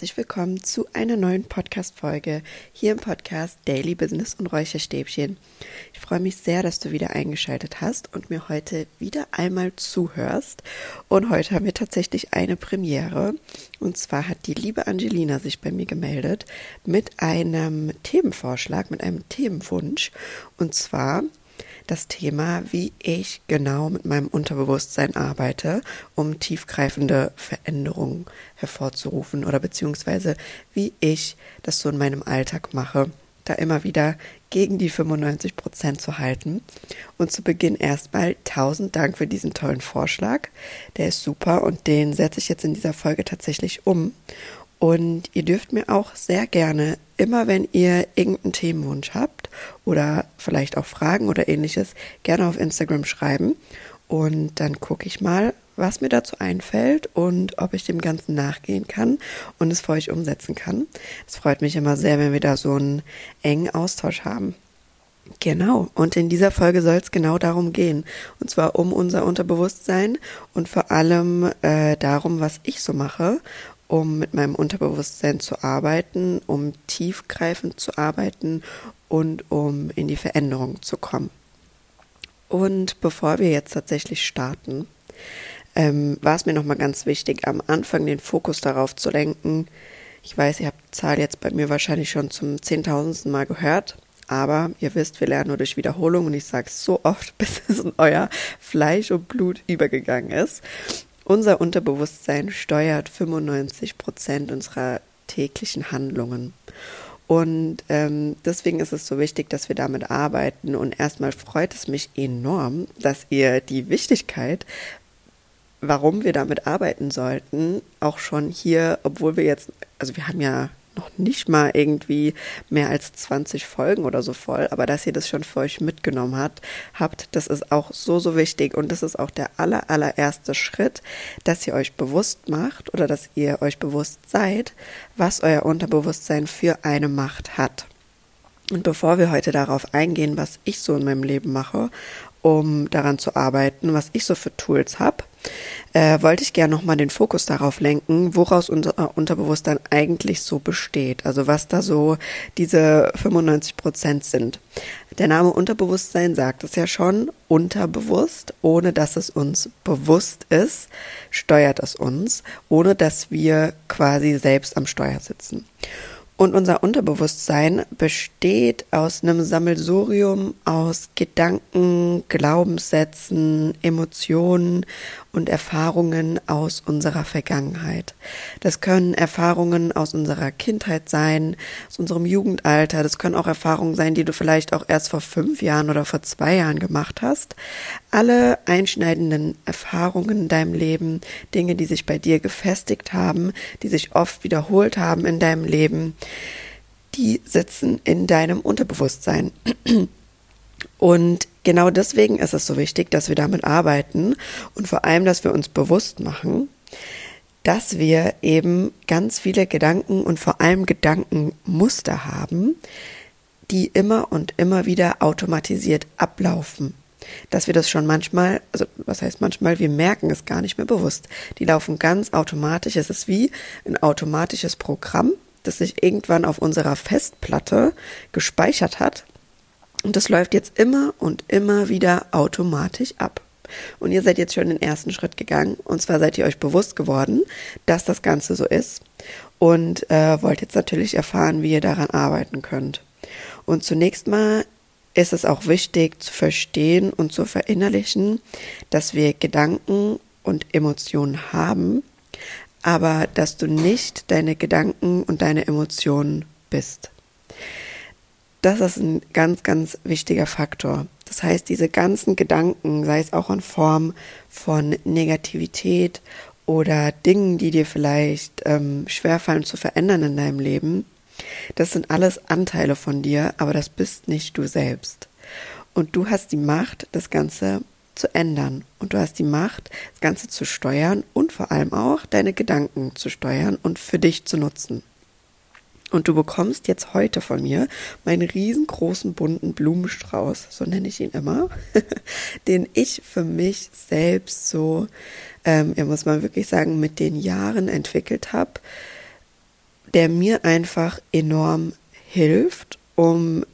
herzlich willkommen zu einer neuen Podcast Folge hier im Podcast Daily Business und Räucherstäbchen. Ich freue mich sehr, dass du wieder eingeschaltet hast und mir heute wieder einmal zuhörst. Und heute haben wir tatsächlich eine Premiere und zwar hat die liebe Angelina sich bei mir gemeldet mit einem Themenvorschlag, mit einem Themenwunsch und zwar das Thema, wie ich genau mit meinem Unterbewusstsein arbeite, um tiefgreifende Veränderungen hervorzurufen oder beziehungsweise wie ich das so in meinem Alltag mache, da immer wieder gegen die 95 Prozent zu halten. Und zu Beginn erstmal tausend Dank für diesen tollen Vorschlag. Der ist super und den setze ich jetzt in dieser Folge tatsächlich um. Und ihr dürft mir auch sehr gerne, immer wenn ihr irgendeinen Themenwunsch habt oder vielleicht auch Fragen oder ähnliches, gerne auf Instagram schreiben. Und dann gucke ich mal, was mir dazu einfällt und ob ich dem Ganzen nachgehen kann und es für euch umsetzen kann. Es freut mich immer sehr, wenn wir da so einen engen Austausch haben. Genau, und in dieser Folge soll es genau darum gehen. Und zwar um unser Unterbewusstsein und vor allem äh, darum, was ich so mache um mit meinem Unterbewusstsein zu arbeiten, um tiefgreifend zu arbeiten und um in die Veränderung zu kommen. Und bevor wir jetzt tatsächlich starten, ähm, war es mir nochmal ganz wichtig, am Anfang den Fokus darauf zu lenken. Ich weiß, ihr habt die Zahl jetzt bei mir wahrscheinlich schon zum zehntausendsten Mal gehört, aber ihr wisst, wir lernen nur durch Wiederholung und ich sage es so oft, bis es in euer Fleisch und Blut übergegangen ist. Unser Unterbewusstsein steuert 95 Prozent unserer täglichen Handlungen. Und ähm, deswegen ist es so wichtig, dass wir damit arbeiten. Und erstmal freut es mich enorm, dass ihr die Wichtigkeit, warum wir damit arbeiten sollten, auch schon hier, obwohl wir jetzt, also wir haben ja noch nicht mal irgendwie mehr als 20 Folgen oder so voll, aber dass ihr das schon für euch mitgenommen habt, habt, das ist auch so, so wichtig und das ist auch der aller, allererste Schritt, dass ihr euch bewusst macht oder dass ihr euch bewusst seid, was euer Unterbewusstsein für eine Macht hat. Und bevor wir heute darauf eingehen, was ich so in meinem Leben mache, um daran zu arbeiten, was ich so für Tools habe, äh, wollte ich gerne nochmal den Fokus darauf lenken, woraus unser Unterbewusstsein eigentlich so besteht. Also was da so diese 95 Prozent sind. Der Name Unterbewusstsein sagt es ja schon, unterbewusst, ohne dass es uns bewusst ist, steuert es uns, ohne dass wir quasi selbst am Steuer sitzen. Und unser Unterbewusstsein besteht aus einem Sammelsurium aus Gedanken, Glaubenssätzen, Emotionen und Erfahrungen aus unserer Vergangenheit. Das können Erfahrungen aus unserer Kindheit sein, aus unserem Jugendalter. Das können auch Erfahrungen sein, die du vielleicht auch erst vor fünf Jahren oder vor zwei Jahren gemacht hast. Alle einschneidenden Erfahrungen in deinem Leben, Dinge, die sich bei dir gefestigt haben, die sich oft wiederholt haben in deinem Leben, die sitzen in deinem Unterbewusstsein. Und genau deswegen ist es so wichtig, dass wir damit arbeiten und vor allem, dass wir uns bewusst machen, dass wir eben ganz viele Gedanken und vor allem Gedankenmuster haben, die immer und immer wieder automatisiert ablaufen. Dass wir das schon manchmal, also was heißt manchmal, wir merken es gar nicht mehr bewusst. Die laufen ganz automatisch. Es ist wie ein automatisches Programm, das sich irgendwann auf unserer Festplatte gespeichert hat und das läuft jetzt immer und immer wieder automatisch ab. Und ihr seid jetzt schon den ersten Schritt gegangen. Und zwar seid ihr euch bewusst geworden, dass das Ganze so ist. Und äh, wollt jetzt natürlich erfahren, wie ihr daran arbeiten könnt. Und zunächst mal ist es auch wichtig zu verstehen und zu verinnerlichen, dass wir Gedanken und Emotionen haben, aber dass du nicht deine Gedanken und deine Emotionen bist. Das ist ein ganz, ganz wichtiger Faktor. Das heißt, diese ganzen Gedanken, sei es auch in Form von Negativität oder Dingen, die dir vielleicht ähm, schwerfallen zu verändern in deinem Leben, das sind alles Anteile von dir, aber das bist nicht du selbst. Und du hast die Macht, das Ganze zu ändern. Und du hast die Macht, das Ganze zu steuern und vor allem auch deine Gedanken zu steuern und für dich zu nutzen. Und du bekommst jetzt heute von mir meinen riesengroßen bunten Blumenstrauß, so nenne ich ihn immer, den ich für mich selbst so, ähm, ja muss man wirklich sagen, mit den Jahren entwickelt habe, der mir einfach enorm hilft, um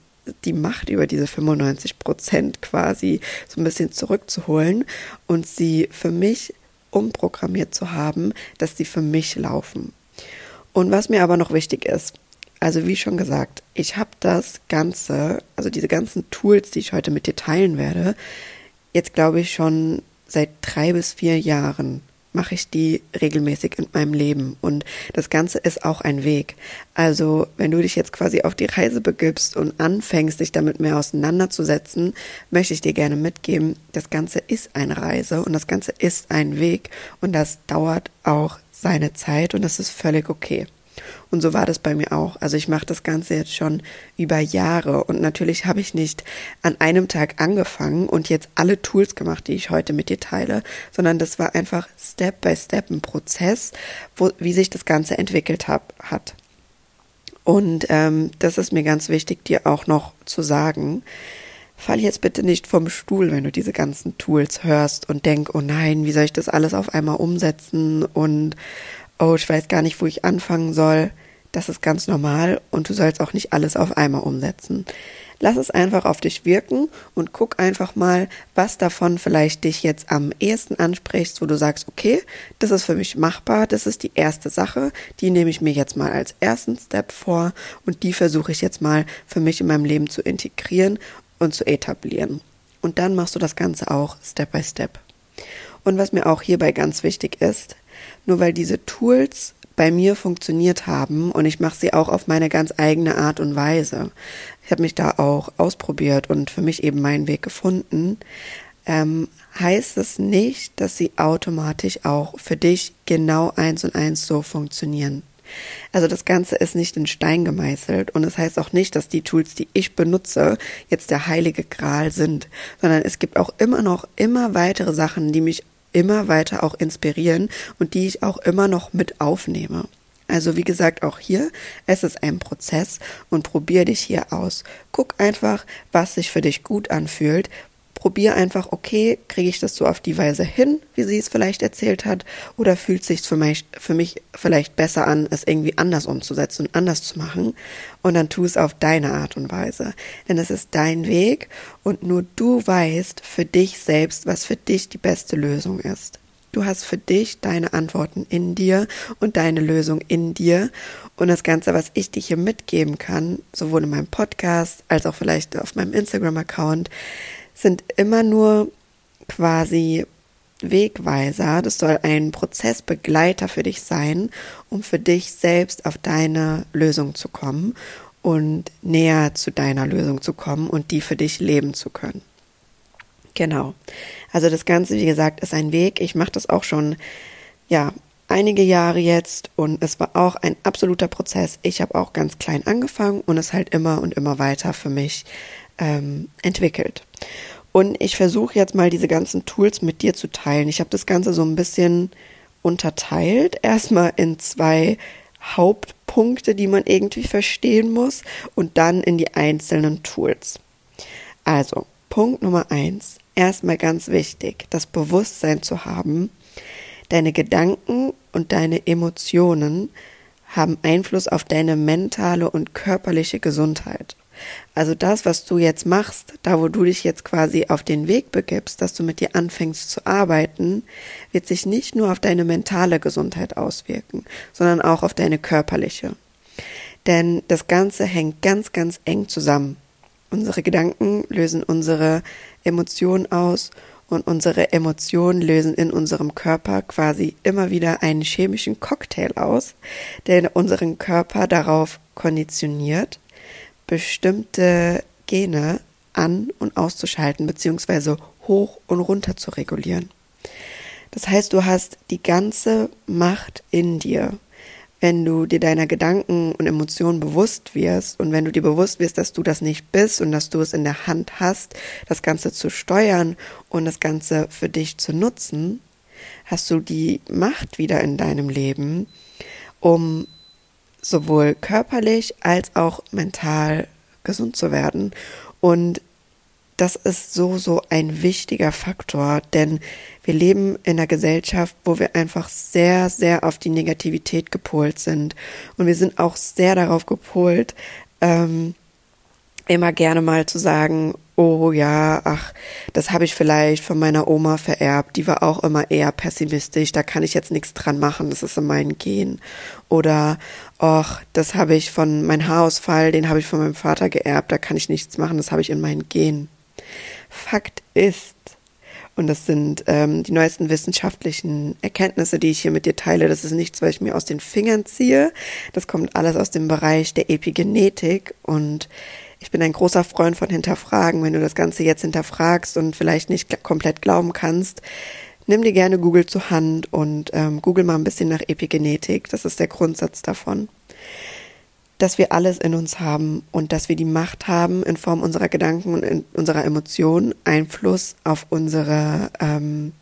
die Macht über diese 95 Prozent quasi so ein bisschen zurückzuholen und sie für mich umprogrammiert zu haben, dass sie für mich laufen. Und was mir aber noch wichtig ist, also wie schon gesagt, ich habe das Ganze, also diese ganzen Tools, die ich heute mit dir teilen werde, jetzt glaube ich schon seit drei bis vier Jahren mache ich die regelmäßig in meinem Leben. Und das Ganze ist auch ein Weg. Also, wenn du dich jetzt quasi auf die Reise begibst und anfängst, dich damit mehr auseinanderzusetzen, möchte ich dir gerne mitgeben, das Ganze ist eine Reise und das Ganze ist ein Weg und das dauert auch seine Zeit und das ist völlig okay. Und so war das bei mir auch. Also ich mache das Ganze jetzt schon über Jahre und natürlich habe ich nicht an einem Tag angefangen und jetzt alle Tools gemacht, die ich heute mit dir teile, sondern das war einfach Step by Step ein Prozess, wo, wie sich das Ganze entwickelt hab, hat. Und ähm, das ist mir ganz wichtig, dir auch noch zu sagen. Fall jetzt bitte nicht vom Stuhl, wenn du diese ganzen Tools hörst und denk, oh nein, wie soll ich das alles auf einmal umsetzen und oh, ich weiß gar nicht, wo ich anfangen soll. Das ist ganz normal und du sollst auch nicht alles auf einmal umsetzen. Lass es einfach auf dich wirken und guck einfach mal, was davon vielleicht dich jetzt am ehesten anspricht, wo du sagst, okay, das ist für mich machbar, das ist die erste Sache, die nehme ich mir jetzt mal als ersten Step vor und die versuche ich jetzt mal für mich in meinem Leben zu integrieren und zu etablieren. Und dann machst du das Ganze auch Step by Step. Und was mir auch hierbei ganz wichtig ist, nur weil diese Tools bei mir funktioniert haben und ich mache sie auch auf meine ganz eigene Art und Weise. Ich habe mich da auch ausprobiert und für mich eben meinen Weg gefunden. Ähm, heißt es nicht, dass sie automatisch auch für dich genau eins und eins so funktionieren. Also das Ganze ist nicht in Stein gemeißelt und es das heißt auch nicht, dass die Tools, die ich benutze, jetzt der heilige Gral sind, sondern es gibt auch immer noch immer weitere Sachen, die mich immer weiter auch inspirieren und die ich auch immer noch mit aufnehme. Also wie gesagt, auch hier, es ist ein Prozess und probier dich hier aus. Guck einfach, was sich für dich gut anfühlt, probier einfach, okay, kriege ich das so auf die Weise hin, wie sie es vielleicht erzählt hat, oder fühlt sich für mich, für mich vielleicht besser an, es irgendwie anders umzusetzen und anders zu machen, und dann tu es auf deine Art und Weise. Denn es ist dein Weg und nur du weißt für dich selbst, was für dich die beste Lösung ist. Du hast für dich deine Antworten in dir und deine Lösung in dir. Und das Ganze, was ich dir hier mitgeben kann, sowohl in meinem Podcast als auch vielleicht auf meinem Instagram-Account, sind immer nur quasi Wegweiser. Das soll ein Prozessbegleiter für dich sein, um für dich selbst auf deine Lösung zu kommen und näher zu deiner Lösung zu kommen und die für dich leben zu können. Genau. Also das Ganze, wie gesagt, ist ein Weg. Ich mache das auch schon, ja, einige Jahre jetzt und es war auch ein absoluter Prozess. Ich habe auch ganz klein angefangen und es halt immer und immer weiter für mich ähm, entwickelt. Und ich versuche jetzt mal diese ganzen Tools mit dir zu teilen. Ich habe das Ganze so ein bisschen unterteilt. Erstmal in zwei Hauptpunkte, die man irgendwie verstehen muss und dann in die einzelnen Tools. Also, Punkt Nummer eins. Erstmal ganz wichtig, das Bewusstsein zu haben, deine Gedanken und deine Emotionen haben Einfluss auf deine mentale und körperliche Gesundheit. Also das, was du jetzt machst, da wo du dich jetzt quasi auf den Weg begibst, dass du mit dir anfängst zu arbeiten, wird sich nicht nur auf deine mentale Gesundheit auswirken, sondern auch auf deine körperliche. Denn das Ganze hängt ganz, ganz eng zusammen. Unsere Gedanken lösen unsere Emotionen aus und unsere Emotionen lösen in unserem Körper quasi immer wieder einen chemischen Cocktail aus, der unseren Körper darauf konditioniert, bestimmte Gene an- und auszuschalten, beziehungsweise hoch und runter zu regulieren. Das heißt, du hast die ganze Macht in dir, wenn du dir deiner Gedanken und Emotionen bewusst wirst und wenn du dir bewusst wirst, dass du das nicht bist und dass du es in der Hand hast, das Ganze zu steuern und das Ganze für dich zu nutzen, hast du die Macht wieder in deinem Leben, um sowohl körperlich als auch mental gesund zu werden. Und das ist so, so ein wichtiger Faktor, denn wir leben in einer Gesellschaft, wo wir einfach sehr, sehr auf die Negativität gepolt sind. Und wir sind auch sehr darauf gepolt, ähm, immer gerne mal zu sagen, oh ja, ach, das habe ich vielleicht von meiner Oma vererbt, die war auch immer eher pessimistisch, da kann ich jetzt nichts dran machen, das ist in meinen Gen. Oder, ach, das habe ich von meinem Haarausfall, den habe ich von meinem Vater geerbt, da kann ich nichts machen, das habe ich in meinen Gen. Fakt ist, und das sind ähm, die neuesten wissenschaftlichen Erkenntnisse, die ich hier mit dir teile. Das ist nichts, was ich mir aus den Fingern ziehe. Das kommt alles aus dem Bereich der Epigenetik. Und ich bin ein großer Freund von Hinterfragen. Wenn du das Ganze jetzt hinterfragst und vielleicht nicht komplett glauben kannst, nimm dir gerne Google zur Hand und ähm, google mal ein bisschen nach Epigenetik. Das ist der Grundsatz davon dass wir alles in uns haben und dass wir die Macht haben, in Form unserer Gedanken und unserer Emotionen Einfluss auf unsere ähm,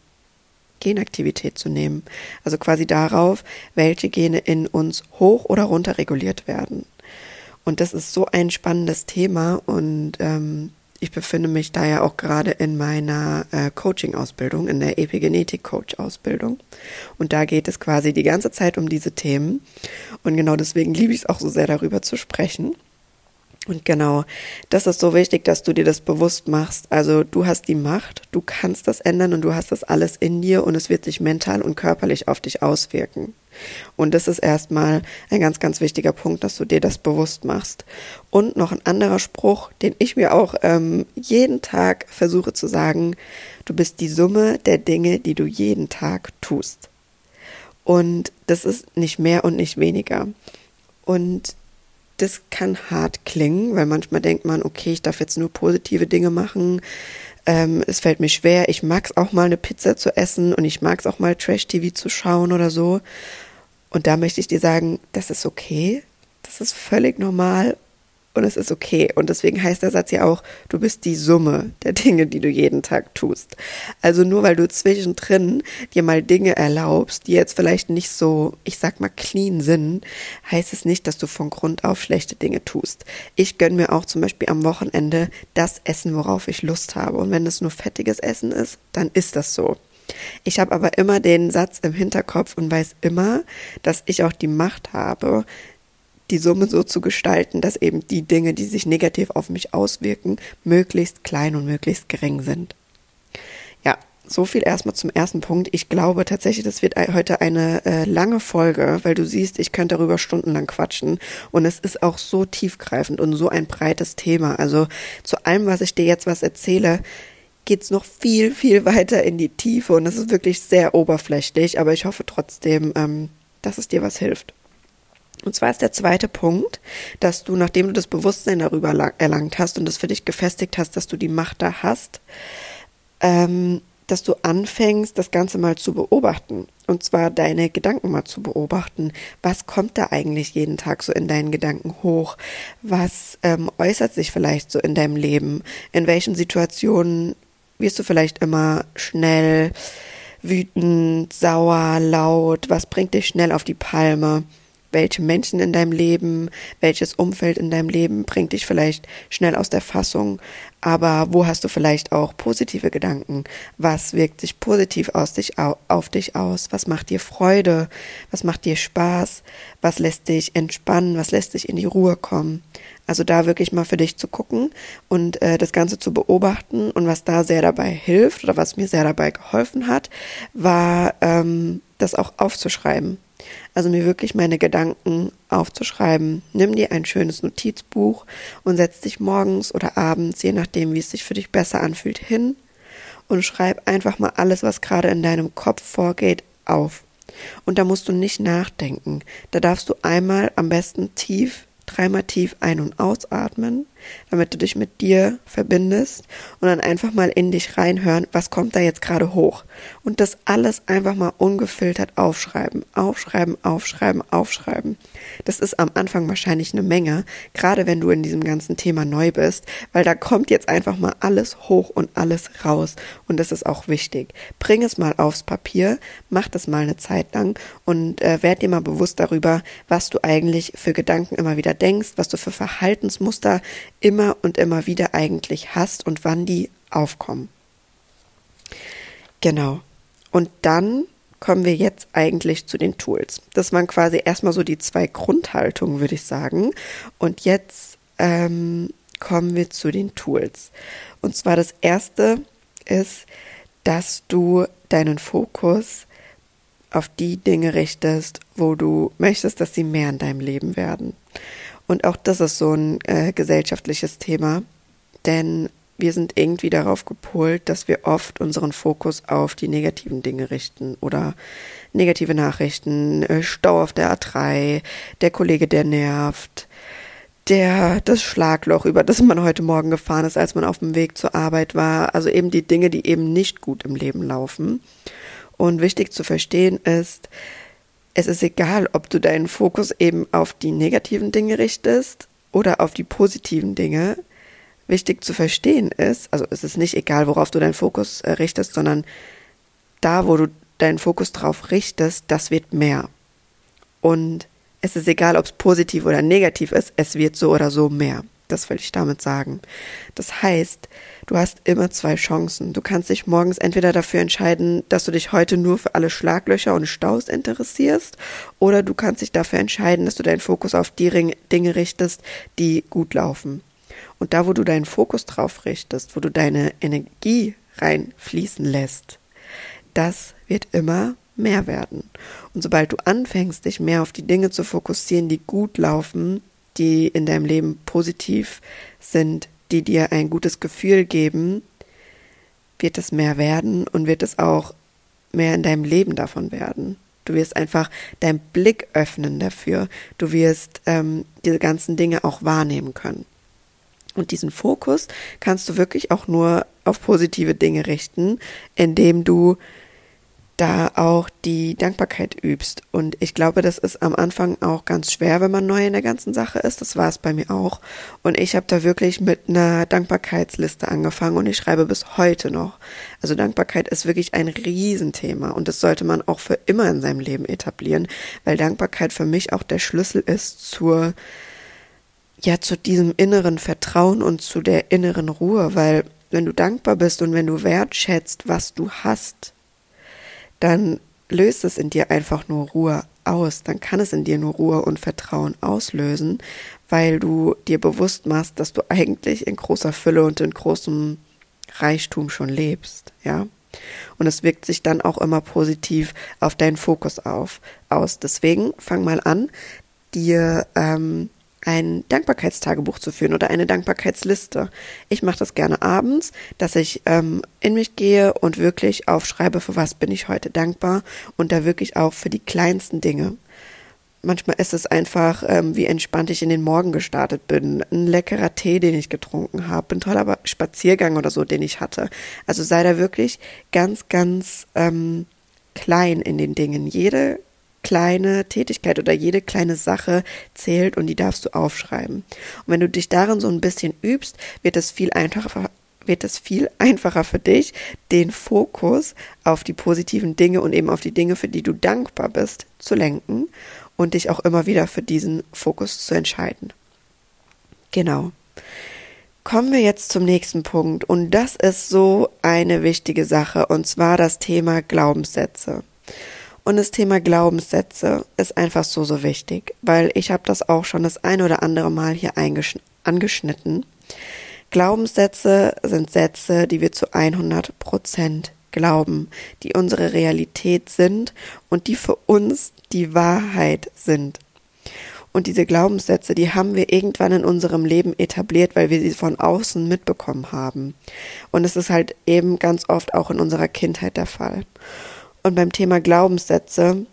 Genaktivität zu nehmen. Also quasi darauf, welche Gene in uns hoch oder runter reguliert werden. Und das ist so ein spannendes Thema und ähm, ich befinde mich da ja auch gerade in meiner äh, Coaching-Ausbildung, in der Epigenetik-Coach-Ausbildung. Und da geht es quasi die ganze Zeit um diese Themen. Und genau deswegen liebe ich es auch so sehr, darüber zu sprechen. Und genau, das ist so wichtig, dass du dir das bewusst machst. Also du hast die Macht, du kannst das ändern und du hast das alles in dir und es wird sich mental und körperlich auf dich auswirken. Und das ist erstmal ein ganz, ganz wichtiger Punkt, dass du dir das bewusst machst. Und noch ein anderer Spruch, den ich mir auch ähm, jeden Tag versuche zu sagen, du bist die Summe der Dinge, die du jeden Tag tust. Und das ist nicht mehr und nicht weniger. Und das kann hart klingen, weil manchmal denkt man, okay, ich darf jetzt nur positive Dinge machen. Ähm, es fällt mir schwer. Ich mag es auch mal eine Pizza zu essen und ich mag es auch mal Trash-TV zu schauen oder so. Und da möchte ich dir sagen, das ist okay. Das ist völlig normal und es ist okay. Und deswegen heißt der Satz ja auch, du bist die Summe der Dinge, die du jeden Tag tust. Also nur weil du zwischendrin dir mal Dinge erlaubst, die jetzt vielleicht nicht so, ich sag mal, clean sind, heißt es nicht, dass du von Grund auf schlechte Dinge tust. Ich gönn mir auch zum Beispiel am Wochenende das Essen, worauf ich Lust habe. Und wenn es nur fettiges Essen ist, dann ist das so. Ich habe aber immer den Satz im Hinterkopf und weiß immer, dass ich auch die Macht habe, die Summe so zu gestalten, dass eben die Dinge, die sich negativ auf mich auswirken, möglichst klein und möglichst gering sind. Ja, so viel erstmal zum ersten Punkt. Ich glaube tatsächlich, das wird heute eine äh, lange Folge, weil du siehst, ich könnte darüber stundenlang quatschen. Und es ist auch so tiefgreifend und so ein breites Thema. Also zu allem, was ich dir jetzt was erzähle, geht's noch viel, viel weiter in die Tiefe. Und es ist wirklich sehr oberflächlich. Aber ich hoffe trotzdem, ähm, dass es dir was hilft. Und zwar ist der zweite Punkt, dass du, nachdem du das Bewusstsein darüber erlangt hast und das für dich gefestigt hast, dass du die Macht da hast, ähm, dass du anfängst, das Ganze mal zu beobachten. Und zwar deine Gedanken mal zu beobachten. Was kommt da eigentlich jeden Tag so in deinen Gedanken hoch? Was ähm, äußert sich vielleicht so in deinem Leben? In welchen Situationen wirst du vielleicht immer schnell wütend, sauer, laut? Was bringt dich schnell auf die Palme? welche Menschen in deinem Leben, welches Umfeld in deinem Leben bringt dich vielleicht schnell aus der Fassung, aber wo hast du vielleicht auch positive Gedanken? Was wirkt sich positiv aus dich, auf dich aus? Was macht dir Freude? Was macht dir Spaß? Was lässt dich entspannen? Was lässt dich in die Ruhe kommen? Also da wirklich mal für dich zu gucken und äh, das Ganze zu beobachten und was da sehr dabei hilft oder was mir sehr dabei geholfen hat, war ähm, das auch aufzuschreiben. Also mir wirklich meine Gedanken aufzuschreiben. Nimm dir ein schönes Notizbuch und setz dich morgens oder abends, je nachdem, wie es sich für dich besser anfühlt, hin und schreib einfach mal alles, was gerade in deinem Kopf vorgeht, auf. Und da musst du nicht nachdenken. Da darfst du einmal am besten tief, dreimal tief ein- und ausatmen, damit du dich mit dir verbindest und dann einfach mal in dich reinhören, was kommt da jetzt gerade hoch. Und das alles einfach mal ungefiltert aufschreiben, aufschreiben, aufschreiben, aufschreiben. Das ist am Anfang wahrscheinlich eine Menge, gerade wenn du in diesem ganzen Thema neu bist, weil da kommt jetzt einfach mal alles hoch und alles raus. Und das ist auch wichtig. Bring es mal aufs Papier, mach das mal eine Zeit lang und äh, werd dir mal bewusst darüber, was du eigentlich für Gedanken immer wieder denkst, was du für Verhaltensmuster immer und immer wieder eigentlich hast und wann die aufkommen. Genau. Und dann kommen wir jetzt eigentlich zu den Tools. Das waren quasi erstmal so die zwei Grundhaltungen, würde ich sagen. Und jetzt ähm, kommen wir zu den Tools. Und zwar das erste ist, dass du deinen Fokus auf die Dinge richtest, wo du möchtest, dass sie mehr in deinem Leben werden. Und auch das ist so ein äh, gesellschaftliches Thema, denn wir sind irgendwie darauf gepolt, dass wir oft unseren Fokus auf die negativen Dinge richten oder negative Nachrichten, äh, Stau auf der A3, der Kollege, der nervt, der das Schlagloch, über das man heute Morgen gefahren ist, als man auf dem Weg zur Arbeit war, also eben die Dinge, die eben nicht gut im Leben laufen. Und wichtig zu verstehen ist, es ist egal, ob du deinen Fokus eben auf die negativen Dinge richtest oder auf die positiven Dinge. Wichtig zu verstehen ist, also es ist nicht egal, worauf du deinen Fokus äh, richtest, sondern da, wo du deinen Fokus drauf richtest, das wird mehr. Und es ist egal, ob es positiv oder negativ ist, es wird so oder so mehr. Das will ich damit sagen. Das heißt, du hast immer zwei Chancen. Du kannst dich morgens entweder dafür entscheiden, dass du dich heute nur für alle Schlaglöcher und Staus interessierst, oder du kannst dich dafür entscheiden, dass du deinen Fokus auf die Dinge richtest, die gut laufen. Und da, wo du deinen Fokus drauf richtest, wo du deine Energie reinfließen lässt, das wird immer mehr werden. Und sobald du anfängst, dich mehr auf die Dinge zu fokussieren, die gut laufen, die in deinem Leben positiv sind, die dir ein gutes Gefühl geben, wird es mehr werden und wird es auch mehr in deinem Leben davon werden. Du wirst einfach deinen Blick öffnen dafür. Du wirst ähm, diese ganzen Dinge auch wahrnehmen können. Und diesen Fokus kannst du wirklich auch nur auf positive Dinge richten, indem du da auch die Dankbarkeit übst. Und ich glaube, das ist am Anfang auch ganz schwer, wenn man neu in der ganzen Sache ist. Das war es bei mir auch. Und ich habe da wirklich mit einer Dankbarkeitsliste angefangen und ich schreibe bis heute noch. Also Dankbarkeit ist wirklich ein Riesenthema und das sollte man auch für immer in seinem Leben etablieren, weil Dankbarkeit für mich auch der Schlüssel ist zur ja zu diesem inneren Vertrauen und zu der inneren Ruhe, weil wenn du dankbar bist und wenn du wertschätzt, was du hast, dann löst es in dir einfach nur Ruhe aus, dann kann es in dir nur Ruhe und Vertrauen auslösen, weil du dir bewusst machst, dass du eigentlich in großer Fülle und in großem Reichtum schon lebst, ja. Und es wirkt sich dann auch immer positiv auf deinen Fokus auf, aus. Deswegen fang mal an, dir ähm, ein Dankbarkeitstagebuch zu führen oder eine Dankbarkeitsliste. Ich mache das gerne abends, dass ich ähm, in mich gehe und wirklich aufschreibe, für was bin ich heute dankbar und da wirklich auch für die kleinsten Dinge. Manchmal ist es einfach, ähm, wie entspannt ich in den Morgen gestartet bin, ein leckerer Tee, den ich getrunken habe, ein toller Spaziergang oder so, den ich hatte. Also sei da wirklich ganz, ganz ähm, klein in den Dingen. Jede kleine Tätigkeit oder jede kleine Sache zählt und die darfst du aufschreiben. Und wenn du dich darin so ein bisschen übst, wird es viel einfacher wird es viel einfacher für dich, den Fokus auf die positiven Dinge und eben auf die Dinge, für die du dankbar bist, zu lenken und dich auch immer wieder für diesen Fokus zu entscheiden. Genau. Kommen wir jetzt zum nächsten Punkt und das ist so eine wichtige Sache und zwar das Thema Glaubenssätze. Und das Thema Glaubenssätze ist einfach so, so wichtig, weil ich habe das auch schon das ein oder andere Mal hier angeschnitten. Glaubenssätze sind Sätze, die wir zu 100 Prozent glauben, die unsere Realität sind und die für uns die Wahrheit sind. Und diese Glaubenssätze, die haben wir irgendwann in unserem Leben etabliert, weil wir sie von außen mitbekommen haben. Und es ist halt eben ganz oft auch in unserer Kindheit der Fall. Und beim Thema Glaubenssätze,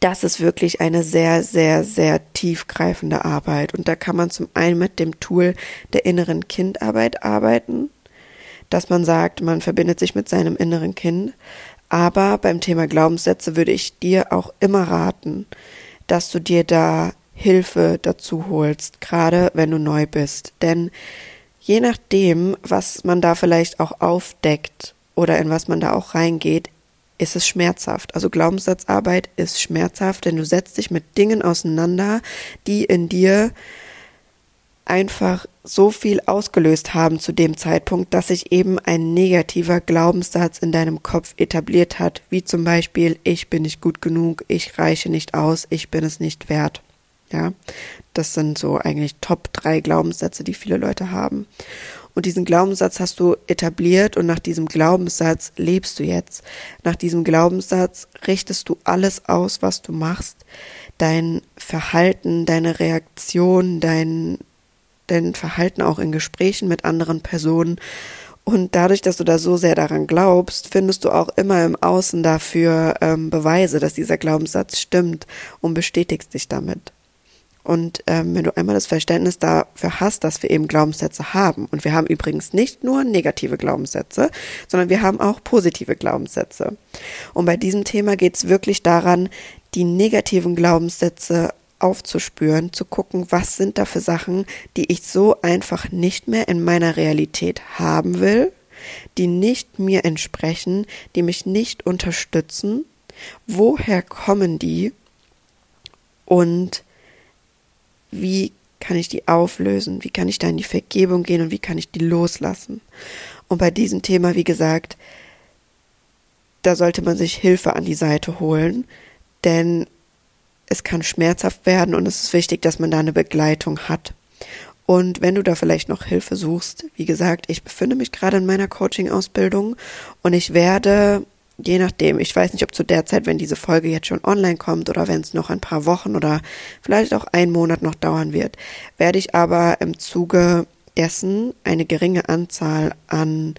das ist wirklich eine sehr, sehr, sehr tiefgreifende Arbeit. Und da kann man zum einen mit dem Tool der inneren Kindarbeit arbeiten, dass man sagt, man verbindet sich mit seinem inneren Kind. Aber beim Thema Glaubenssätze würde ich dir auch immer raten, dass du dir da Hilfe dazu holst, gerade wenn du neu bist. Denn je nachdem, was man da vielleicht auch aufdeckt oder in was man da auch reingeht, ist es schmerzhaft. Also Glaubenssatzarbeit ist schmerzhaft, denn du setzt dich mit Dingen auseinander, die in dir einfach so viel ausgelöst haben zu dem Zeitpunkt, dass sich eben ein negativer Glaubenssatz in deinem Kopf etabliert hat, wie zum Beispiel ich bin nicht gut genug, ich reiche nicht aus, ich bin es nicht wert. Ja, das sind so eigentlich Top drei Glaubenssätze, die viele Leute haben. Und diesen Glaubenssatz hast du etabliert und nach diesem Glaubenssatz lebst du jetzt. Nach diesem Glaubenssatz richtest du alles aus, was du machst. Dein Verhalten, deine Reaktion, dein, dein Verhalten auch in Gesprächen mit anderen Personen. Und dadurch, dass du da so sehr daran glaubst, findest du auch immer im Außen dafür ähm, Beweise, dass dieser Glaubenssatz stimmt und bestätigst dich damit. Und ähm, wenn du einmal das Verständnis dafür hast, dass wir eben Glaubenssätze haben, und wir haben übrigens nicht nur negative Glaubenssätze, sondern wir haben auch positive Glaubenssätze. Und bei diesem Thema geht es wirklich daran, die negativen Glaubenssätze aufzuspüren, zu gucken, was sind da für Sachen, die ich so einfach nicht mehr in meiner Realität haben will, die nicht mir entsprechen, die mich nicht unterstützen. Woher kommen die? Und wie kann ich die auflösen, wie kann ich da in die Vergebung gehen und wie kann ich die loslassen. Und bei diesem Thema, wie gesagt, da sollte man sich Hilfe an die Seite holen, denn es kann schmerzhaft werden und es ist wichtig, dass man da eine Begleitung hat. Und wenn du da vielleicht noch Hilfe suchst, wie gesagt, ich befinde mich gerade in meiner Coaching-Ausbildung und ich werde je nachdem, ich weiß nicht, ob zu der Zeit, wenn diese Folge jetzt schon online kommt oder wenn es noch ein paar Wochen oder vielleicht auch einen Monat noch dauern wird, werde ich aber im Zuge dessen eine geringe Anzahl an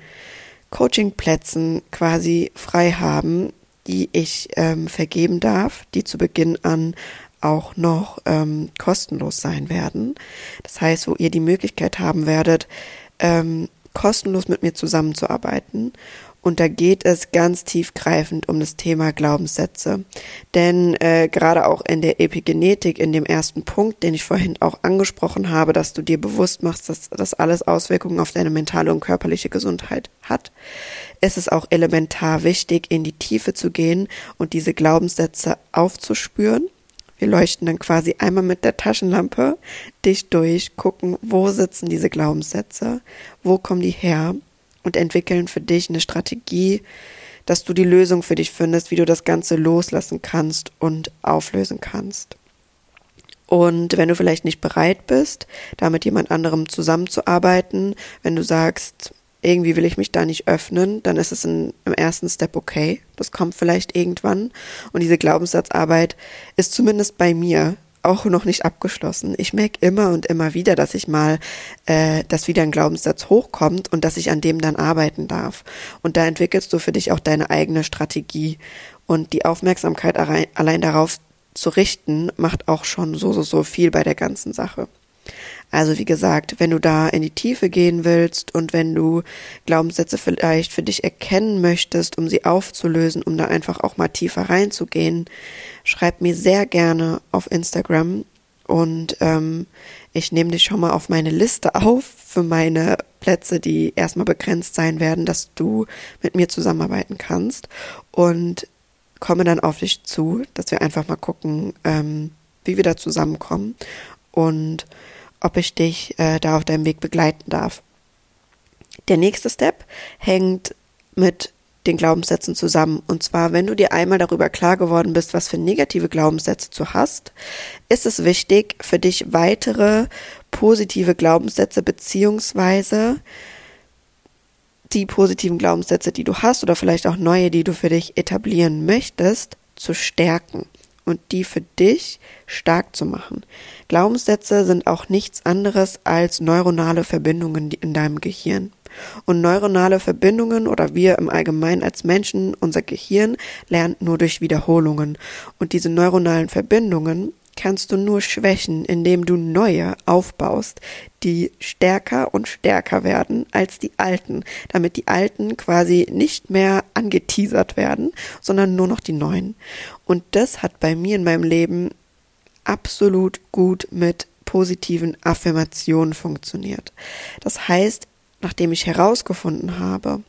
Coachingplätzen quasi frei haben, die ich ähm, vergeben darf, die zu Beginn an auch noch ähm, kostenlos sein werden. Das heißt, wo ihr die Möglichkeit haben werdet, ähm, kostenlos mit mir zusammenzuarbeiten und da geht es ganz tiefgreifend um das Thema Glaubenssätze. Denn äh, gerade auch in der Epigenetik, in dem ersten Punkt, den ich vorhin auch angesprochen habe, dass du dir bewusst machst, dass das alles Auswirkungen auf deine mentale und körperliche Gesundheit hat, ist es auch elementar wichtig, in die Tiefe zu gehen und diese Glaubenssätze aufzuspüren. Wir leuchten dann quasi einmal mit der Taschenlampe dich durch, gucken, wo sitzen diese Glaubenssätze, wo kommen die her und entwickeln für dich eine Strategie, dass du die Lösung für dich findest, wie du das Ganze loslassen kannst und auflösen kannst. Und wenn du vielleicht nicht bereit bist, da mit jemand anderem zusammenzuarbeiten, wenn du sagst, irgendwie will ich mich da nicht öffnen, dann ist es in, im ersten Step okay. Das kommt vielleicht irgendwann. Und diese Glaubenssatzarbeit ist zumindest bei mir auch noch nicht abgeschlossen. Ich merke immer und immer wieder, dass ich mal, äh, dass wieder ein Glaubenssatz hochkommt und dass ich an dem dann arbeiten darf. Und da entwickelst du für dich auch deine eigene Strategie. Und die Aufmerksamkeit allein darauf zu richten, macht auch schon so, so, so viel bei der ganzen Sache. Also wie gesagt, wenn du da in die Tiefe gehen willst und wenn du Glaubenssätze vielleicht für dich erkennen möchtest, um sie aufzulösen, um da einfach auch mal tiefer reinzugehen, schreib mir sehr gerne auf Instagram. Und ähm, ich nehme dich schon mal auf meine Liste auf für meine Plätze, die erstmal begrenzt sein werden, dass du mit mir zusammenarbeiten kannst. Und komme dann auf dich zu, dass wir einfach mal gucken, ähm, wie wir da zusammenkommen. Und ob ich dich äh, da auf deinem Weg begleiten darf. Der nächste Step hängt mit den Glaubenssätzen zusammen. Und zwar, wenn du dir einmal darüber klar geworden bist, was für negative Glaubenssätze du hast, ist es wichtig, für dich weitere positive Glaubenssätze beziehungsweise die positiven Glaubenssätze, die du hast oder vielleicht auch neue, die du für dich etablieren möchtest, zu stärken und die für dich stark zu machen. Glaubenssätze sind auch nichts anderes als neuronale Verbindungen in deinem Gehirn. Und neuronale Verbindungen oder wir im Allgemeinen als Menschen, unser Gehirn lernt nur durch Wiederholungen. Und diese neuronalen Verbindungen kannst du nur schwächen, indem du neue aufbaust, die stärker und stärker werden als die alten, damit die alten quasi nicht mehr angeteasert werden, sondern nur noch die neuen. Und das hat bei mir in meinem Leben absolut gut mit positiven Affirmationen funktioniert. Das heißt, nachdem ich herausgefunden habe,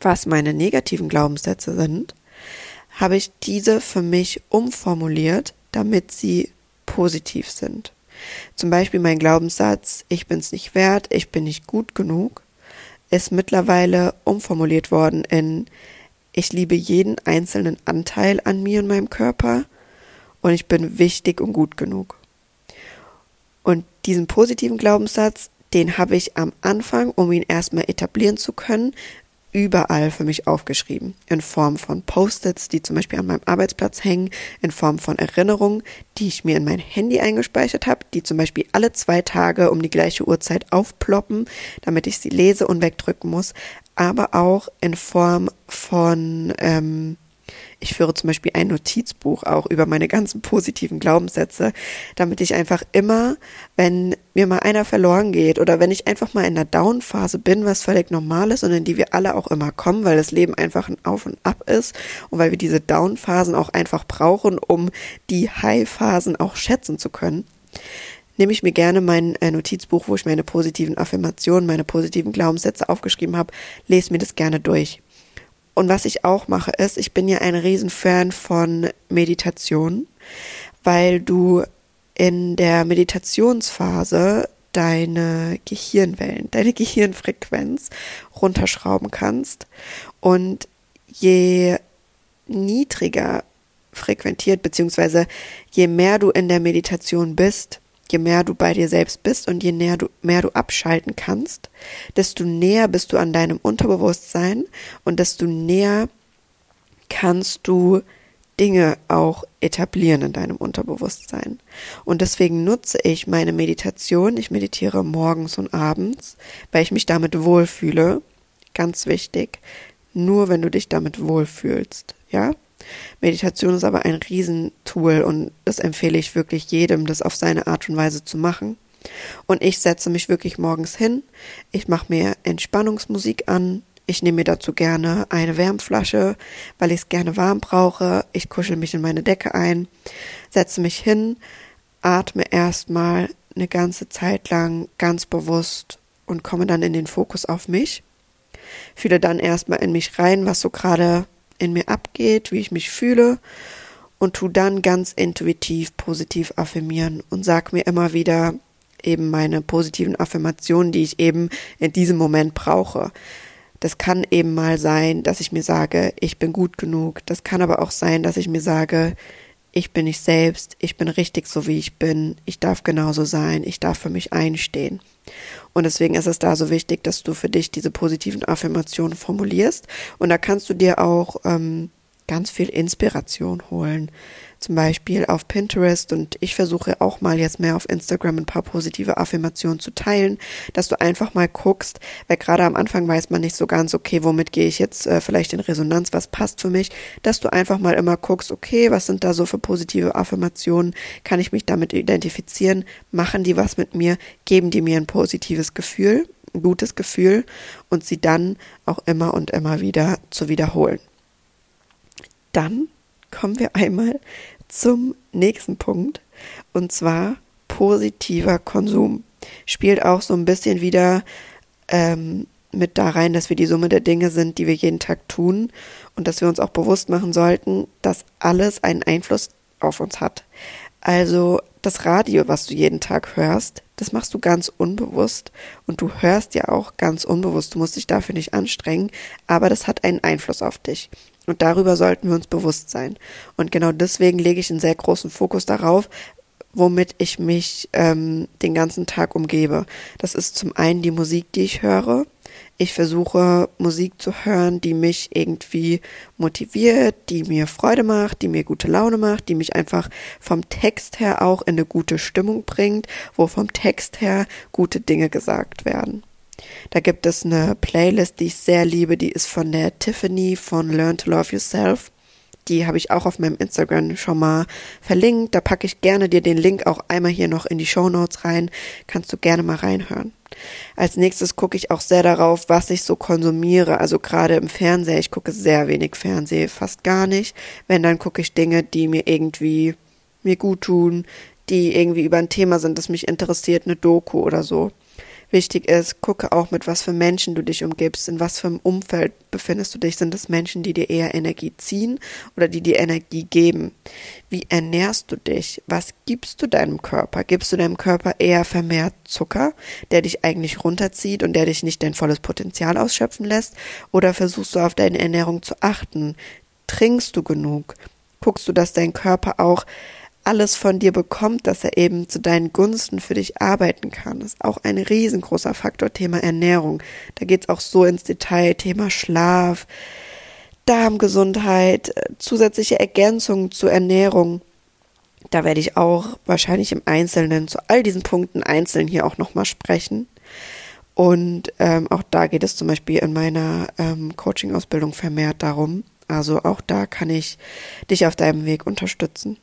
was meine negativen Glaubenssätze sind, habe ich diese für mich umformuliert, damit sie positiv sind. Zum Beispiel mein Glaubenssatz, ich bin's nicht wert, ich bin nicht gut genug, ist mittlerweile umformuliert worden in ich liebe jeden einzelnen Anteil an mir und meinem Körper und ich bin wichtig und gut genug. Und diesen positiven Glaubenssatz, den habe ich am Anfang, um ihn erstmal etablieren zu können, überall für mich aufgeschrieben. In Form von Post-its, die zum Beispiel an meinem Arbeitsplatz hängen, in Form von Erinnerungen, die ich mir in mein Handy eingespeichert habe, die zum Beispiel alle zwei Tage um die gleiche Uhrzeit aufploppen, damit ich sie lese und wegdrücken muss, aber auch in Form von ähm, ich führe zum Beispiel ein Notizbuch auch über meine ganzen positiven Glaubenssätze, damit ich einfach immer, wenn mir mal einer verloren geht oder wenn ich einfach mal in der Down-Phase bin, was völlig normal ist und in die wir alle auch immer kommen, weil das Leben einfach ein Auf und Ab ist und weil wir diese Down-Phasen auch einfach brauchen, um die High-Phasen auch schätzen zu können nehme ich mir gerne mein äh, Notizbuch, wo ich meine positiven Affirmationen, meine positiven Glaubenssätze aufgeschrieben habe, lese mir das gerne durch. Und was ich auch mache, ist, ich bin ja ein Riesenfan von Meditation, weil du in der Meditationsphase deine Gehirnwellen, deine Gehirnfrequenz runterschrauben kannst. Und je niedriger frequentiert, beziehungsweise je mehr du in der Meditation bist, je mehr du bei dir selbst bist und je näher du, mehr du abschalten kannst, desto näher bist du an deinem Unterbewusstsein und desto näher kannst du Dinge auch etablieren in deinem Unterbewusstsein. Und deswegen nutze ich meine Meditation. Ich meditiere morgens und abends, weil ich mich damit wohlfühle. Ganz wichtig. Nur wenn du dich damit wohlfühlst. Ja? Meditation ist aber ein Riesentool und das empfehle ich wirklich jedem, das auf seine Art und Weise zu machen. Und ich setze mich wirklich morgens hin, ich mache mir Entspannungsmusik an, ich nehme mir dazu gerne eine Wärmflasche, weil ich es gerne warm brauche, ich kuschel mich in meine Decke ein, setze mich hin, atme erstmal eine ganze Zeit lang ganz bewusst und komme dann in den Fokus auf mich. Fühle dann erstmal in mich rein, was so gerade in mir abgeht, wie ich mich fühle und tu dann ganz intuitiv positiv affirmieren und sag mir immer wieder eben meine positiven Affirmationen, die ich eben in diesem Moment brauche. Das kann eben mal sein, dass ich mir sage, ich bin gut genug. Das kann aber auch sein, dass ich mir sage, ich bin ich selbst, ich bin richtig so wie ich bin, ich darf genauso sein, ich darf für mich einstehen. Und deswegen ist es da so wichtig, dass du für dich diese positiven Affirmationen formulierst. Und da kannst du dir auch ähm, ganz viel Inspiration holen zum Beispiel auf Pinterest und ich versuche auch mal jetzt mehr auf Instagram ein paar positive Affirmationen zu teilen, dass du einfach mal guckst, weil gerade am Anfang weiß man nicht so ganz, okay, womit gehe ich jetzt äh, vielleicht in Resonanz, was passt für mich, dass du einfach mal immer guckst, okay, was sind da so für positive Affirmationen, kann ich mich damit identifizieren, machen die was mit mir, geben die mir ein positives Gefühl, ein gutes Gefühl und sie dann auch immer und immer wieder zu wiederholen. Dann kommen wir einmal zum nächsten Punkt und zwar positiver Konsum. Spielt auch so ein bisschen wieder ähm, mit da rein, dass wir die Summe der Dinge sind, die wir jeden Tag tun und dass wir uns auch bewusst machen sollten, dass alles einen Einfluss auf uns hat. Also das Radio, was du jeden Tag hörst, das machst du ganz unbewusst und du hörst ja auch ganz unbewusst. Du musst dich dafür nicht anstrengen, aber das hat einen Einfluss auf dich. Und darüber sollten wir uns bewusst sein. Und genau deswegen lege ich einen sehr großen Fokus darauf, womit ich mich ähm, den ganzen Tag umgebe. Das ist zum einen die Musik, die ich höre. Ich versuche Musik zu hören, die mich irgendwie motiviert, die mir Freude macht, die mir gute Laune macht, die mich einfach vom Text her auch in eine gute Stimmung bringt, wo vom Text her gute Dinge gesagt werden. Da gibt es eine Playlist, die ich sehr liebe, die ist von der Tiffany von Learn to Love Yourself. Die habe ich auch auf meinem Instagram schon mal verlinkt. Da packe ich gerne dir den Link auch einmal hier noch in die Show Notes rein. Kannst du gerne mal reinhören. Als nächstes gucke ich auch sehr darauf, was ich so konsumiere. Also gerade im Fernseher. Ich gucke sehr wenig Fernseh, fast gar nicht. Wenn, dann gucke ich Dinge, die mir irgendwie mir gut tun, die irgendwie über ein Thema sind, das mich interessiert, eine Doku oder so wichtig ist, gucke auch, mit was für Menschen du dich umgibst, in was für einem Umfeld befindest du dich. Sind es Menschen, die dir eher Energie ziehen oder die dir Energie geben? Wie ernährst du dich? Was gibst du deinem Körper? Gibst du deinem Körper eher vermehrt Zucker, der dich eigentlich runterzieht und der dich nicht dein volles Potenzial ausschöpfen lässt? Oder versuchst du auf deine Ernährung zu achten? Trinkst du genug? Guckst du, dass dein Körper auch alles von dir bekommt, dass er eben zu deinen Gunsten für dich arbeiten kann. Das ist auch ein riesengroßer Faktor, Thema Ernährung. Da geht es auch so ins Detail, Thema Schlaf, Darmgesundheit, äh, zusätzliche Ergänzungen zur Ernährung. Da werde ich auch wahrscheinlich im Einzelnen zu all diesen Punkten einzeln hier auch nochmal sprechen. Und ähm, auch da geht es zum Beispiel in meiner ähm, Coaching-Ausbildung vermehrt darum. Also auch da kann ich dich auf deinem Weg unterstützen.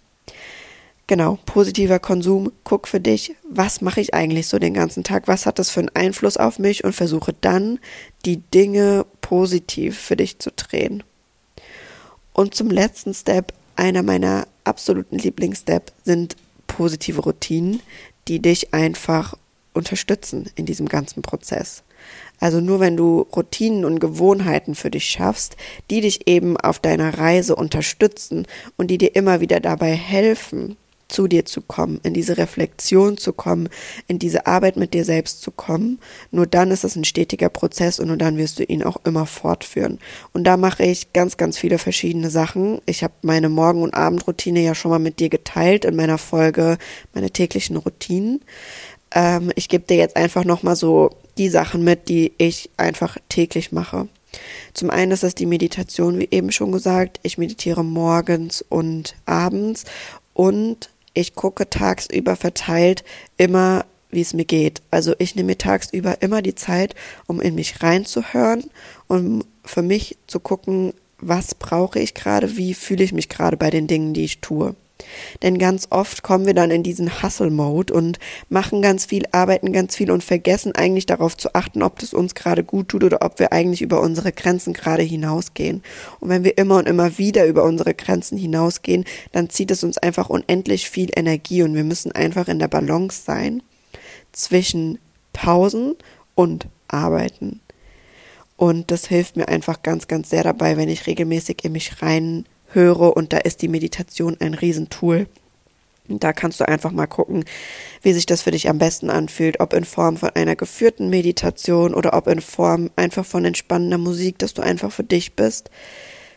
Genau, positiver Konsum, guck für dich, was mache ich eigentlich so den ganzen Tag, was hat das für einen Einfluss auf mich und versuche dann die Dinge positiv für dich zu drehen. Und zum letzten Step, einer meiner absoluten Lieblingsstep sind positive Routinen, die dich einfach unterstützen in diesem ganzen Prozess. Also nur wenn du Routinen und Gewohnheiten für dich schaffst, die dich eben auf deiner Reise unterstützen und die dir immer wieder dabei helfen, zu dir zu kommen, in diese Reflexion zu kommen, in diese Arbeit mit dir selbst zu kommen. Nur dann ist es ein stetiger Prozess und nur dann wirst du ihn auch immer fortführen. Und da mache ich ganz, ganz viele verschiedene Sachen. Ich habe meine Morgen- und Abendroutine ja schon mal mit dir geteilt in meiner Folge, meine täglichen Routinen. Ähm, ich gebe dir jetzt einfach nochmal so die Sachen mit, die ich einfach täglich mache. Zum einen ist es die Meditation, wie eben schon gesagt. Ich meditiere morgens und abends und ich gucke tagsüber verteilt immer, wie es mir geht. Also ich nehme mir tagsüber immer die Zeit, um in mich reinzuhören und für mich zu gucken, was brauche ich gerade, wie fühle ich mich gerade bei den Dingen, die ich tue. Denn ganz oft kommen wir dann in diesen Hustle-Mode und machen ganz viel, arbeiten ganz viel und vergessen eigentlich darauf zu achten, ob das uns gerade gut tut oder ob wir eigentlich über unsere Grenzen gerade hinausgehen. Und wenn wir immer und immer wieder über unsere Grenzen hinausgehen, dann zieht es uns einfach unendlich viel Energie und wir müssen einfach in der Balance sein zwischen Pausen und Arbeiten. Und das hilft mir einfach ganz, ganz sehr dabei, wenn ich regelmäßig in mich rein höre und da ist die Meditation ein Riesentool. Da kannst du einfach mal gucken, wie sich das für dich am besten anfühlt, ob in Form von einer geführten Meditation oder ob in Form einfach von entspannender Musik, dass du einfach für dich bist.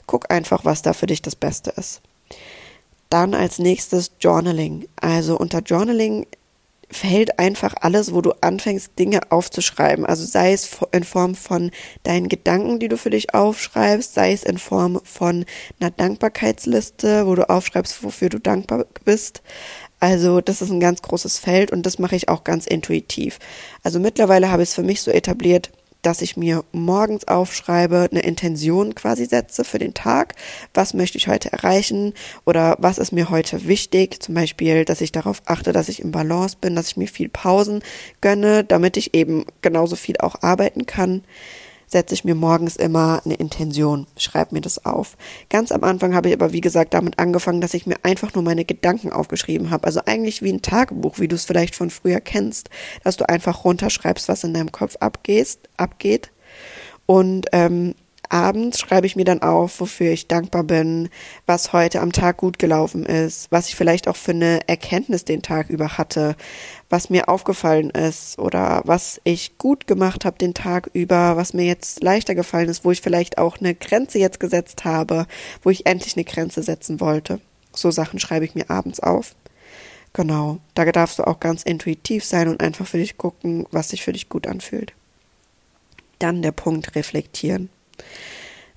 Guck einfach, was da für dich das Beste ist. Dann als nächstes Journaling. Also unter Journaling fällt einfach alles, wo du anfängst, Dinge aufzuschreiben. Also sei es in Form von deinen Gedanken, die du für dich aufschreibst, sei es in Form von einer Dankbarkeitsliste, wo du aufschreibst, wofür du dankbar bist. Also das ist ein ganz großes Feld und das mache ich auch ganz intuitiv. Also mittlerweile habe ich es für mich so etabliert, dass ich mir morgens aufschreibe, eine Intention quasi setze für den Tag. Was möchte ich heute erreichen oder was ist mir heute wichtig? Zum Beispiel, dass ich darauf achte, dass ich im Balance bin, dass ich mir viel Pausen gönne, damit ich eben genauso viel auch arbeiten kann setze ich mir morgens immer eine Intention, schreibe mir das auf. Ganz am Anfang habe ich aber, wie gesagt, damit angefangen, dass ich mir einfach nur meine Gedanken aufgeschrieben habe. Also eigentlich wie ein Tagebuch, wie du es vielleicht von früher kennst, dass du einfach runterschreibst, was in deinem Kopf abgehst, abgeht. Und ähm, abends schreibe ich mir dann auf, wofür ich dankbar bin, was heute am Tag gut gelaufen ist, was ich vielleicht auch für eine Erkenntnis den Tag über hatte, was mir aufgefallen ist oder was ich gut gemacht habe den Tag über, was mir jetzt leichter gefallen ist, wo ich vielleicht auch eine Grenze jetzt gesetzt habe, wo ich endlich eine Grenze setzen wollte. So Sachen schreibe ich mir abends auf. Genau, da darfst du auch ganz intuitiv sein und einfach für dich gucken, was sich für dich gut anfühlt. Dann der Punkt reflektieren.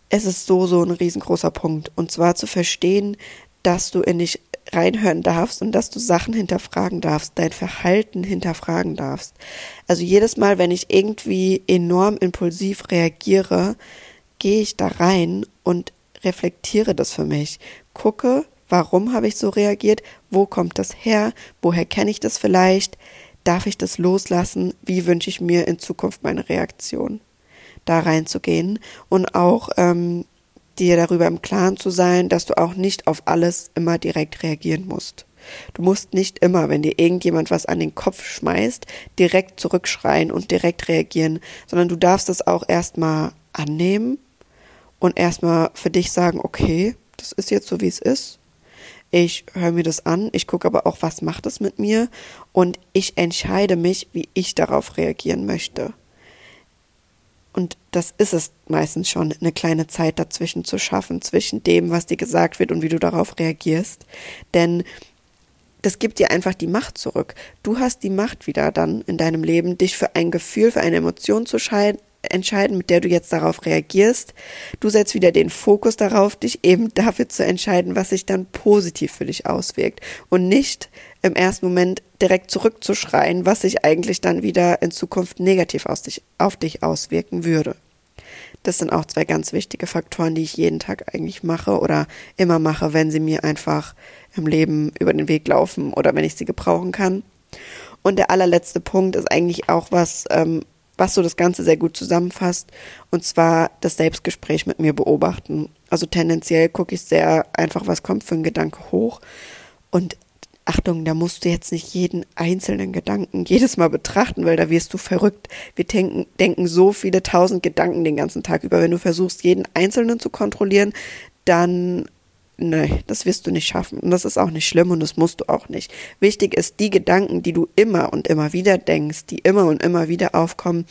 Es ist so, so ein riesengroßer Punkt. Und zwar zu verstehen, dass du in dich reinhören darfst und dass du Sachen hinterfragen darfst, dein Verhalten hinterfragen darfst. Also jedes Mal, wenn ich irgendwie enorm impulsiv reagiere, gehe ich da rein und reflektiere das für mich. Gucke, warum habe ich so reagiert? Wo kommt das her? Woher kenne ich das vielleicht? Darf ich das loslassen? Wie wünsche ich mir in Zukunft meine Reaktion? Da reinzugehen und auch ähm, dir darüber im Klaren zu sein, dass du auch nicht auf alles immer direkt reagieren musst. Du musst nicht immer, wenn dir irgendjemand was an den Kopf schmeißt, direkt zurückschreien und direkt reagieren, sondern du darfst es auch erstmal annehmen und erstmal für dich sagen, okay, das ist jetzt so, wie es ist. Ich höre mir das an, ich gucke aber auch, was macht es mit mir und ich entscheide mich, wie ich darauf reagieren möchte. Und das ist es meistens schon, eine kleine Zeit dazwischen zu schaffen, zwischen dem, was dir gesagt wird und wie du darauf reagierst. Denn das gibt dir einfach die Macht zurück. Du hast die Macht wieder dann in deinem Leben, dich für ein Gefühl, für eine Emotion zu entscheiden, mit der du jetzt darauf reagierst. Du setzt wieder den Fokus darauf, dich eben dafür zu entscheiden, was sich dann positiv für dich auswirkt und nicht im ersten Moment direkt zurückzuschreien, was sich eigentlich dann wieder in Zukunft negativ dich, auf dich auswirken würde. Das sind auch zwei ganz wichtige Faktoren, die ich jeden Tag eigentlich mache oder immer mache, wenn sie mir einfach im Leben über den Weg laufen oder wenn ich sie gebrauchen kann. Und der allerletzte Punkt ist eigentlich auch was, ähm, was so das Ganze sehr gut zusammenfasst, und zwar das Selbstgespräch mit mir beobachten. Also tendenziell gucke ich sehr einfach, was kommt für ein Gedanke hoch und Achtung, da musst du jetzt nicht jeden einzelnen Gedanken jedes Mal betrachten, weil da wirst du verrückt. Wir denken, denken so viele tausend Gedanken den ganzen Tag über. Wenn du versuchst, jeden einzelnen zu kontrollieren, dann, nein, das wirst du nicht schaffen. Und das ist auch nicht schlimm und das musst du auch nicht. Wichtig ist, die Gedanken, die du immer und immer wieder denkst, die immer und immer wieder aufkommen,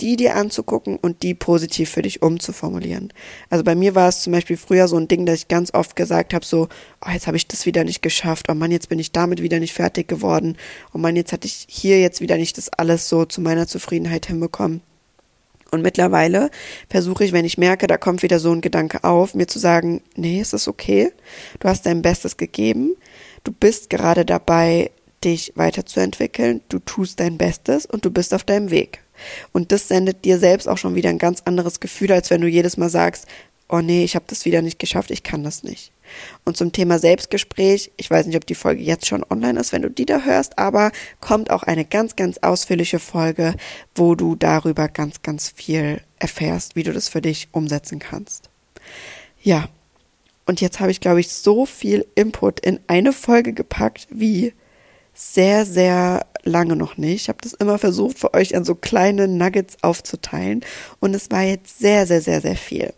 die dir anzugucken und die positiv für dich umzuformulieren. Also bei mir war es zum Beispiel früher so ein Ding, dass ich ganz oft gesagt habe, so, oh, jetzt habe ich das wieder nicht geschafft, oh Mann, jetzt bin ich damit wieder nicht fertig geworden, oh Mann, jetzt hatte ich hier jetzt wieder nicht das alles so zu meiner Zufriedenheit hinbekommen. Und mittlerweile versuche ich, wenn ich merke, da kommt wieder so ein Gedanke auf, mir zu sagen, nee, es ist okay, du hast dein Bestes gegeben, du bist gerade dabei, dich weiterzuentwickeln, du tust dein Bestes und du bist auf deinem Weg. Und das sendet dir selbst auch schon wieder ein ganz anderes Gefühl, als wenn du jedes Mal sagst, oh nee, ich habe das wieder nicht geschafft, ich kann das nicht. Und zum Thema Selbstgespräch, ich weiß nicht, ob die Folge jetzt schon online ist, wenn du die da hörst, aber kommt auch eine ganz, ganz ausführliche Folge, wo du darüber ganz, ganz viel erfährst, wie du das für dich umsetzen kannst. Ja, und jetzt habe ich, glaube ich, so viel Input in eine Folge gepackt, wie sehr, sehr lange noch nicht. Ich habe das immer versucht, für euch an so kleine Nuggets aufzuteilen. Und es war jetzt sehr, sehr, sehr, sehr viel.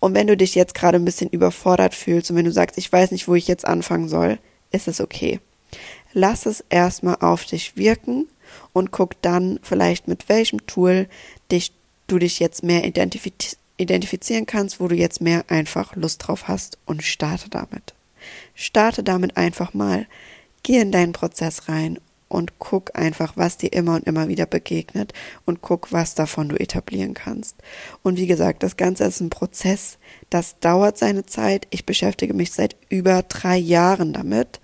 Und wenn du dich jetzt gerade ein bisschen überfordert fühlst und wenn du sagst, ich weiß nicht, wo ich jetzt anfangen soll, ist es okay. Lass es erstmal auf dich wirken und guck dann vielleicht mit welchem Tool dich, du dich jetzt mehr identifiz identifizieren kannst, wo du jetzt mehr einfach Lust drauf hast und starte damit. Starte damit einfach mal. Geh in deinen Prozess rein und guck einfach, was dir immer und immer wieder begegnet und guck, was davon du etablieren kannst. Und wie gesagt, das Ganze ist ein Prozess, das dauert seine Zeit. Ich beschäftige mich seit über drei Jahren damit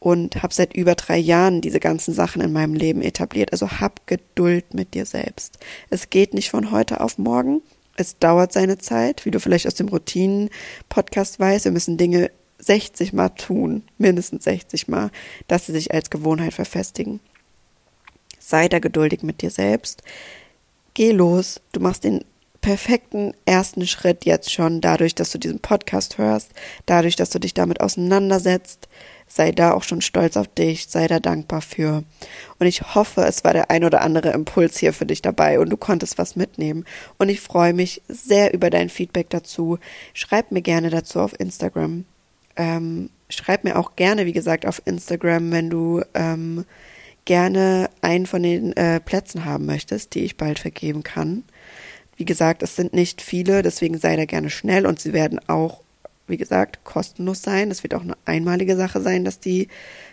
und habe seit über drei Jahren diese ganzen Sachen in meinem Leben etabliert. Also hab Geduld mit dir selbst. Es geht nicht von heute auf morgen. Es dauert seine Zeit, wie du vielleicht aus dem Routinen-Podcast weißt. Wir müssen Dinge 60 Mal tun, mindestens 60 Mal, dass sie sich als Gewohnheit verfestigen. Sei da geduldig mit dir selbst. Geh los. Du machst den perfekten ersten Schritt jetzt schon dadurch, dass du diesen Podcast hörst, dadurch, dass du dich damit auseinandersetzt. Sei da auch schon stolz auf dich, sei da dankbar für. Und ich hoffe, es war der ein oder andere Impuls hier für dich dabei und du konntest was mitnehmen. Und ich freue mich sehr über dein Feedback dazu. Schreib mir gerne dazu auf Instagram. Ähm, schreib mir auch gerne, wie gesagt, auf Instagram, wenn du ähm, gerne einen von den äh, Plätzen haben möchtest, die ich bald vergeben kann. Wie gesagt, es sind nicht viele, deswegen sei da gerne schnell und sie werden auch, wie gesagt, kostenlos sein. Es wird auch eine einmalige Sache sein, dass die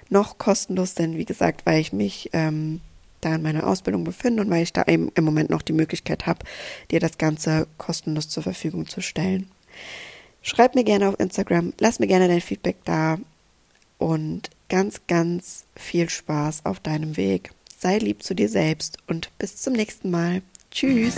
noch kostenlos sind, wie gesagt, weil ich mich ähm, da in meiner Ausbildung befinde und weil ich da im, im Moment noch die Möglichkeit habe, dir das Ganze kostenlos zur Verfügung zu stellen. Schreib mir gerne auf Instagram, lass mir gerne dein Feedback da. und ganz, ganz viel Spaß auf deinem Weg. Sei lieb zu dir selbst und bis zum nächsten Mal. Tschüss.